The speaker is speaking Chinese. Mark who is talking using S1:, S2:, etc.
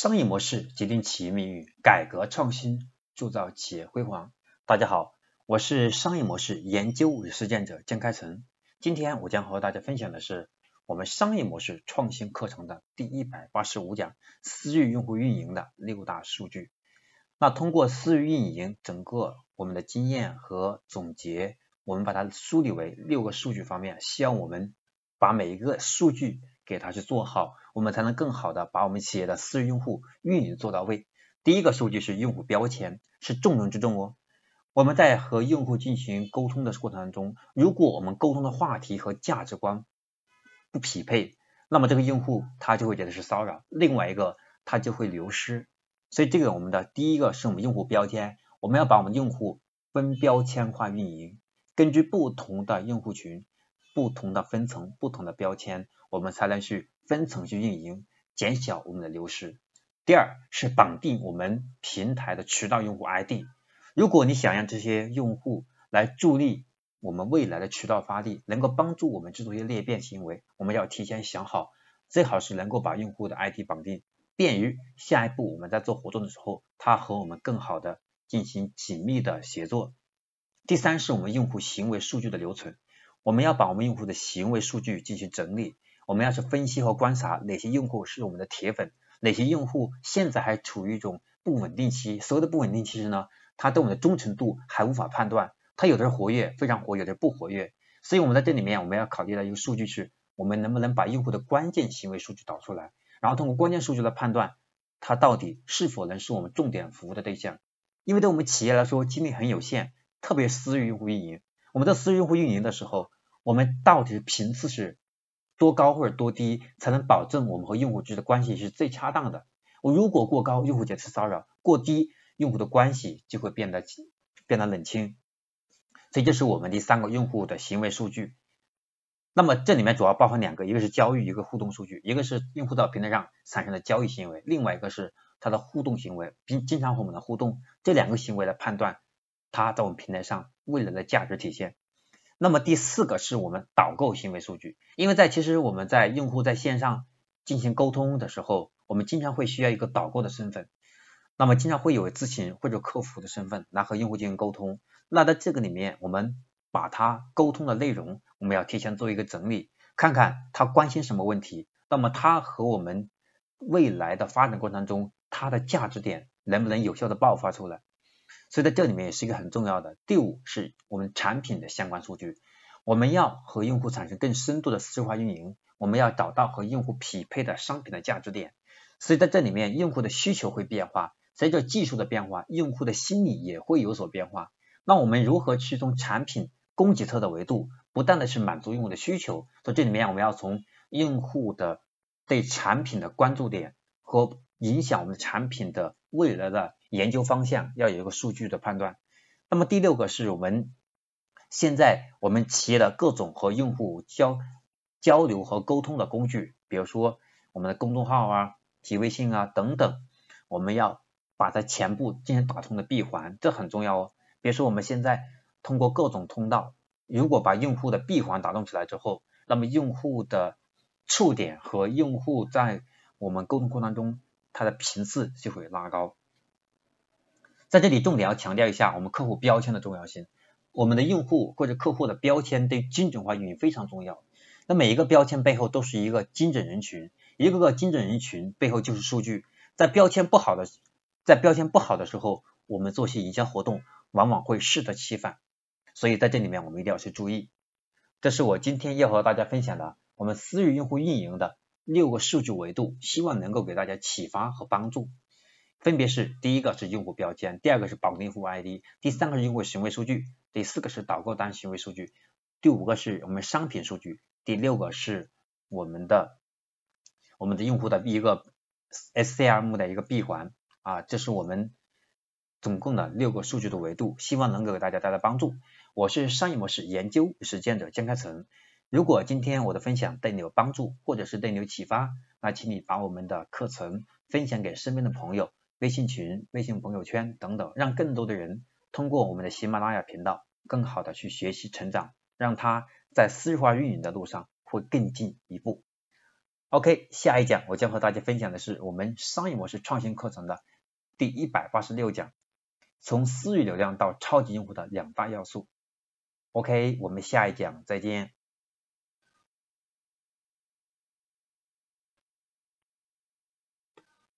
S1: 商业模式决定企业命运，改革创新铸造企业辉煌。大家好，我是商业模式研究与实践者江开成。今天我将和大家分享的是我们商业模式创新课程的第一百八十五讲：私域用户运营的六大数据。那通过私域运营整个我们的经验和总结，我们把它梳理为六个数据方面，希望我们把每一个数据。给它去做好，我们才能更好的把我们企业的私域用户运营做到位。第一个数据是用户标签，是重中之重哦。我们在和用户进行沟通的过程当中，如果我们沟通的话题和价值观不匹配，那么这个用户他就会觉得是骚扰，另外一个他就会流失。所以这个我们的第一个是我们用户标签，我们要把我们用户分标签化运营，根据不同的用户群。不同的分层、不同的标签，我们才能去分层去运营，减小我们的流失。第二是绑定我们平台的渠道用户 ID。如果你想让这些用户来助力我们未来的渠道发力，能够帮助我们制作一些裂变行为，我们要提前想好，最好是能够把用户的 ID 绑定，便于下一步我们在做活动的时候，他和我们更好的进行紧密的协作。第三是我们用户行为数据的留存。我们要把我们用户的行为数据进行整理，我们要去分析和观察哪些用户是我们的铁粉，哪些用户现在还处于一种不稳定期。所有的不稳定期是呢，他对我们的忠诚度还无法判断，他有的是活跃，非常活跃，有的不活跃。所以我们在这里面我们要考虑的一个数据是，我们能不能把用户的关键行为数据导出来，然后通过关键数据来判断他到底是否能是我们重点服务的对象。因为对我们企业来说精力很有限，特别私域用户运营，我们在私域用户运营的时候。我们到底频次是多高或者多低，才能保证我们和用户之间的关系是最恰当的？我如果过高，用户觉得骚扰；过低，用户的关系就会变得变得冷清。所以这是我们第三个用户的行为数据。那么这里面主要包含两个，一个是交易，一个互动数据。一个是用户到平台上产生的交易行为，另外一个是他的互动行为，并经常和我们的互动。这两个行为来判断他在我们平台上未来的价值体现。那么第四个是我们导购行为数据，因为在其实我们在用户在线上进行沟通的时候，我们经常会需要一个导购的身份，那么经常会有咨询或者客服的身份来和用户进行沟通。那在这个里面，我们把他沟通的内容，我们要提前做一个整理，看看他关心什么问题，那么他和我们未来的发展过程中，他的价值点能不能有效的爆发出来？所以在这里面也是一个很重要的。第五是我们产品的相关数据，我们要和用户产生更深度的私域化运营，我们要找到和用户匹配的商品的价值点。所以在这里面，用户的需求会变化，随着技术的变化，用户的心理也会有所变化。那我们如何去从产品供给侧的维度，不断的去满足用户的需求？所以这里面，我们要从用户的对产品的关注点和影响我们产品的未来的。研究方向要有一个数据的判断。那么第六个是我们现在我们企业的各种和用户交交流和沟通的工具，比如说我们的公众号啊、提微信啊等等，我们要把它全部进行打通的闭环，这很重要哦。比如说我们现在通过各种通道，如果把用户的闭环打通起来之后，那么用户的触点和用户在我们沟通过程当中，它的频次就会拉高。在这里重点要强调一下我们客户标签的重要性。我们的用户或者客户的标签对精准化运营非常重要。那每一个标签背后都是一个精准人群，一个个精准人群背后就是数据。在标签不好的，在标签不好的时候，我们做些营销活动往往会适得其反。所以在这里面我们一定要去注意。这是我今天要和大家分享的我们私域用户运营的六个数据维度，希望能够给大家启发和帮助。分别是第一个是用户标签，第二个是绑定用户 ID，第三个是用户行为数据，第四个是导购单行为数据，第五个是我们商品数据，第六个是我们的我们的用户的一个 SCM 的一个闭环啊，这是我们总共的六个数据的维度，希望能够给大家带来帮助。我是商业模式研究实践者江开成，如果今天我的分享对你有帮助，或者是对你有启发，那请你把我们的课程分享给身边的朋友。微信群、微信朋友圈等等，让更多的人通过我们的喜马拉雅频道，更好的去学习成长，让他在私域化运营的路上会更进一步。OK，下一讲我将和大家分享的是我们商业模式创新课程的第一百八十六讲，从私域流量到超级用户的两大要素。OK，我们下一讲再见。